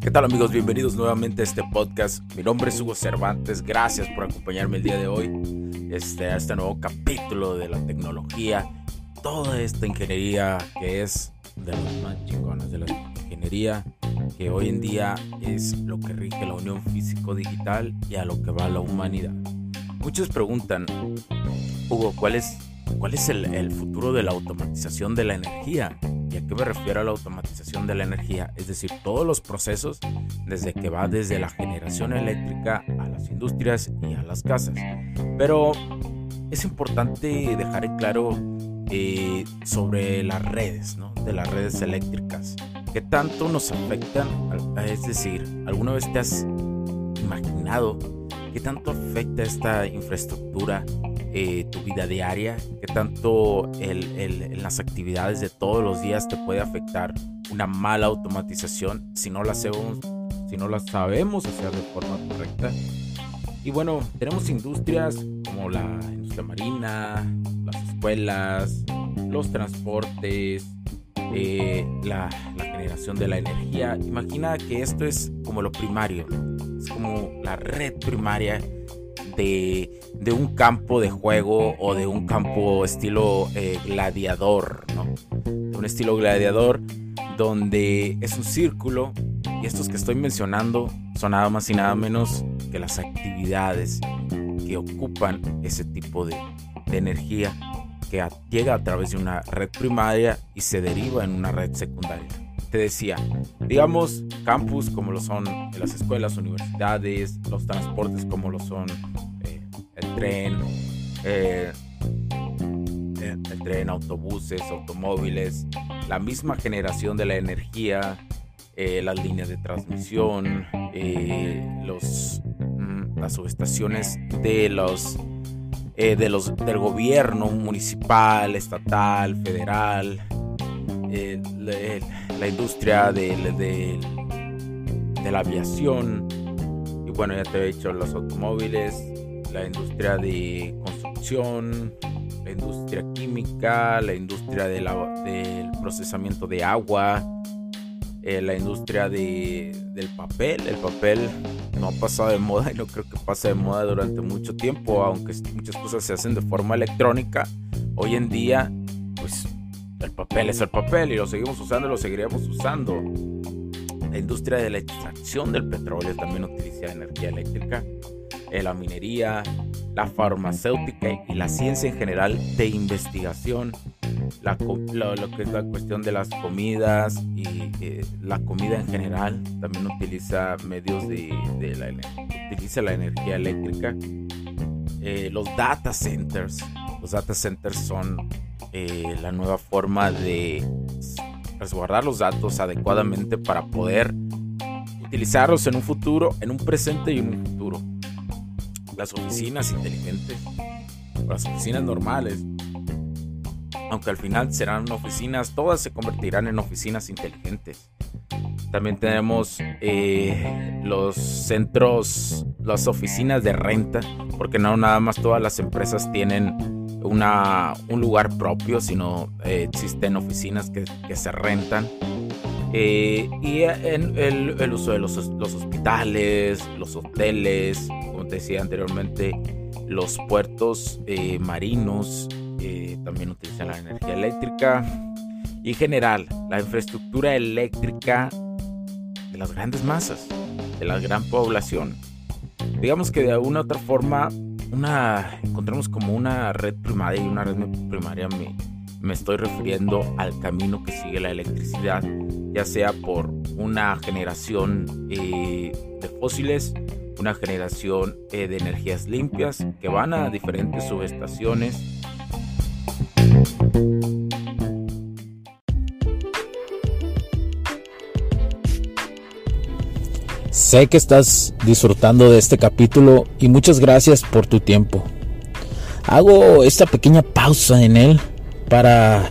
¿Qué tal amigos? Bienvenidos nuevamente a este podcast. Mi nombre es Hugo Cervantes. Gracias por acompañarme el día de hoy este, a este nuevo capítulo de la tecnología. Toda esta ingeniería que es de las más chingonas de la ingeniería que hoy en día es lo que rige la unión físico-digital y a lo que va la humanidad. Muchos preguntan, Hugo, ¿cuál es, cuál es el, el futuro de la automatización de la energía? ¿Y qué me refiero a la automatización de la energía? Es decir, todos los procesos desde que va desde la generación eléctrica a las industrias y a las casas. Pero es importante dejar en claro eh, sobre las redes, ¿no? De las redes eléctricas. ¿Qué tanto nos afectan? Es decir, ¿alguna vez te has imaginado qué tanto afecta esta infraestructura eh, tu vida diaria, qué tanto en las actividades de todos los días te puede afectar una mala automatización si no la hacemos, si no la sabemos hacer de forma correcta. Y bueno, tenemos industrias como la industria marina, las escuelas, los transportes, eh, la, la, generación de la energía. Imagina que esto es como lo primario, es como la red primaria de, un campo de juego o de un campo estilo eh, gladiador, ¿no? Un estilo gladiador donde es un círculo y estos que estoy mencionando son nada más y nada menos que las actividades que ocupan ese tipo de, de energía que llega a través de una red primaria y se deriva en una red secundaria. Te decía, digamos, campus como lo son las escuelas, universidades, los transportes como lo son el tren, eh, el tren, autobuses, automóviles, la misma generación de la energía, eh, las líneas de transmisión, eh, los, mm, las subestaciones de los, de los del gobierno municipal, estatal, federal, la, industria de, de la aviación y bueno ya te he dicho los automóviles la industria de construcción, la industria química, la industria de del procesamiento de agua, eh, la industria de, del papel. El papel no ha pasado de moda y no creo que pase de moda durante mucho tiempo, aunque muchas cosas se hacen de forma electrónica. Hoy en día, pues el papel es el papel y lo seguimos usando y lo seguiremos usando. La industria de la extracción del petróleo también utiliza energía eléctrica. Eh, la minería, la farmacéutica y la ciencia en general de investigación, la, lo, que es la cuestión de las comidas y eh, la comida en general también utiliza medios de, la, utiliza la energía eléctrica. Eh, los data centers, los data centers son la nueva forma de resguardar los datos adecuadamente para poder utilizarlos en un futuro, en un presente y en un las oficinas inteligentes, las oficinas normales, aunque al final serán oficinas, todas se convertirán en oficinas inteligentes. También tenemos eh, los centros, las oficinas de renta, porque no nada más todas las empresas tienen una, un lugar propio, sino eh, existen oficinas que, que se rentan. Eh, y en el, el, uso de los, los hospitales, los hoteles, decía anteriormente, los puertos eh, marinos eh, también utilizan la energía eléctrica y en general la infraestructura eléctrica de las grandes masas, de la gran población. Digamos que de alguna otra forma una, encontramos como una red primaria y una red primaria me, me estoy refiriendo al camino que sigue la electricidad, ya sea por una generación eh, de fósiles una generación eh, de energías limpias que van a diferentes subestaciones. Sé que estás disfrutando de este capítulo y muchas gracias por tu tiempo. Hago esta pequeña pausa en él para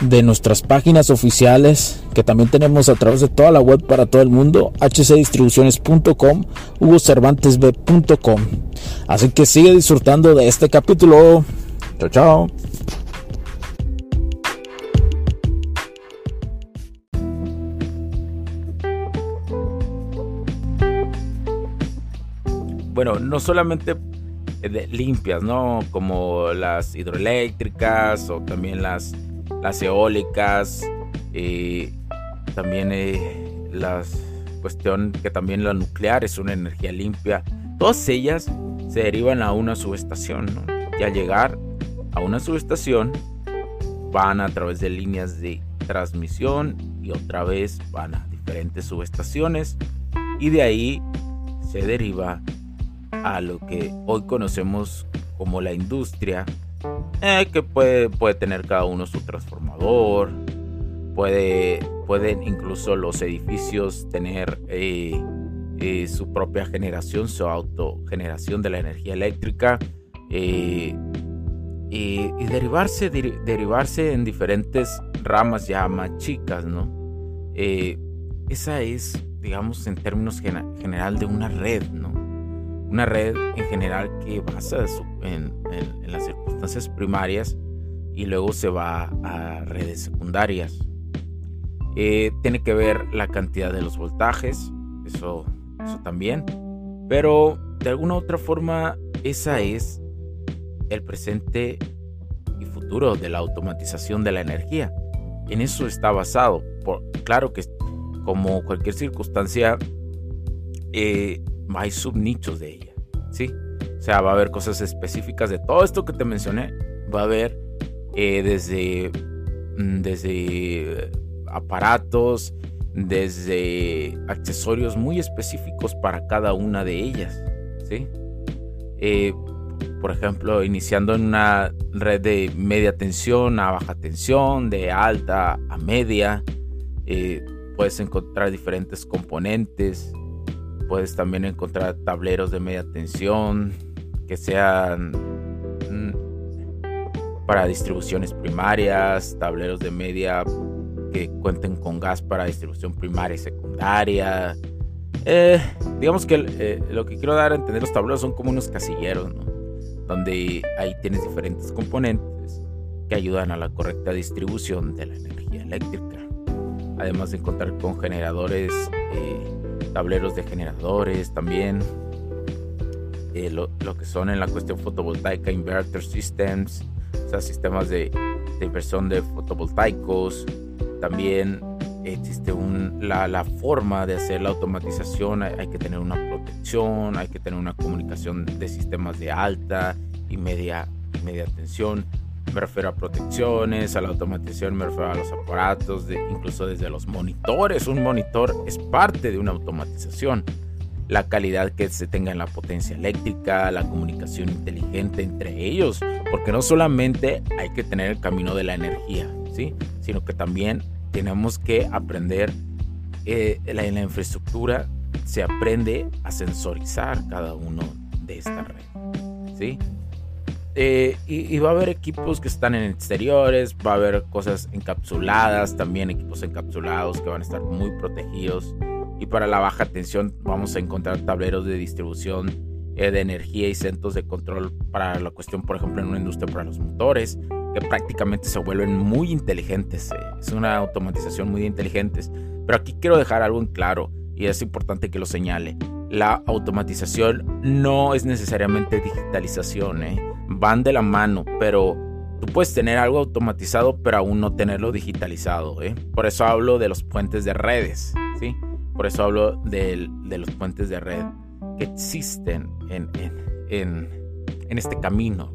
de nuestras páginas oficiales que también tenemos a través de toda la web para todo el mundo, hcdistribuciones.com, hugocervantesb.com. Así que sigue disfrutando de este capítulo. Chao, chao. Bueno, no solamente limpias, ¿no? Como las hidroeléctricas o también las las eólicas, eh, también eh, la cuestión que también la nuclear es una energía limpia. Todas ellas se derivan a una subestación. Y al llegar a una subestación van a través de líneas de transmisión y otra vez van a diferentes subestaciones y de ahí se deriva a lo que hoy conocemos como la industria eh, que puede, puede tener cada uno su transformador, puede, pueden incluso los edificios tener eh, eh, su propia generación, su autogeneración de la energía eléctrica y, derivarse, derivarse en diferentes ramas ya más chicas, ¿no? esa es, digamos, en términos general de una red, ¿no? Una red en general que basa en, las circunstancias primarias y luego se va a redes secundarias. Eh, tiene que ver la cantidad de los voltajes, eso, eso también. Pero de alguna u otra forma, esa es el presente y futuro de la automatización de la energía. En eso está basado. Por, claro que como cualquier circunstancia, eh, hay subnichos de ella, ¿sí? O sea, va a haber cosas específicas de todo esto que te mencioné. Va a haber eh, desde, mm, desde aparatos, desde accesorios muy específicos para cada una de ellas, ¿sí? Eh, por ejemplo, iniciando en una red de media tensión a baja tensión, de alta a media, eh, puedes encontrar diferentes componentes, puedes también encontrar tableros de media tensión que sean mm, para distribuciones primarias, tableros de media que cuenten con gas para distribución primaria y secundaria. Eh, digamos que eh, lo que quiero dar a entender los tableros son como unos casilleros, donde ahí tienes diferentes componentes que ayudan a la correcta distribución de la energía eléctrica. Además de encontrar con generadores eh, tableros de generadores también, eh, lo, que son en la cuestión fotovoltaica, inverter systems, o sea, sistemas de, inversión de fotovoltaicos. También existe un, la, la, forma de hacer la automatización, hay, que tener una protección, hay que tener una comunicación de sistemas de alta y media, media tensión. Me refiero a protecciones, a la automatización, me refiero a los aparatos, incluso desde los monitores. Un monitor es parte de una automatización. La calidad que se tenga en la potencia eléctrica, la comunicación inteligente entre ellos, porque no solamente hay que tener el camino de la energía, ¿sí? sino que también tenemos que aprender eh, en la infraestructura se aprende a sensorizar cada uno de esta red. ¿sí? Eh, y, va a haber equipos que están en exteriores, va a haber cosas encapsuladas, también equipos encapsulados que van a estar muy protegidos. Y para la baja tensión vamos a encontrar tableros de distribución eh, de energía y centros de control para la cuestión, por ejemplo, en una industria para los motores, que prácticamente se vuelven muy inteligentes. Eh, es una automatización muy inteligentes. Pero aquí quiero dejar algo en claro y es importante que lo señale. La automatización no es necesariamente digitalización. ¿eh? Van de la mano, pero tú puedes tener algo automatizado, pero aún no tenerlo digitalizado. ¿eh? Por eso hablo de los puentes de redes, ¿sí? Por eso hablo de, los puentes de red que existen en, en este camino.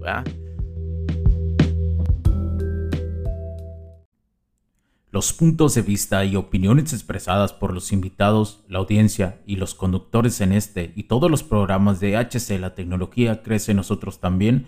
Los puntos de vista y opiniones expresadas por los invitados, la audiencia y los conductores en este y todos los programas de HC La tecnología crece en nosotros también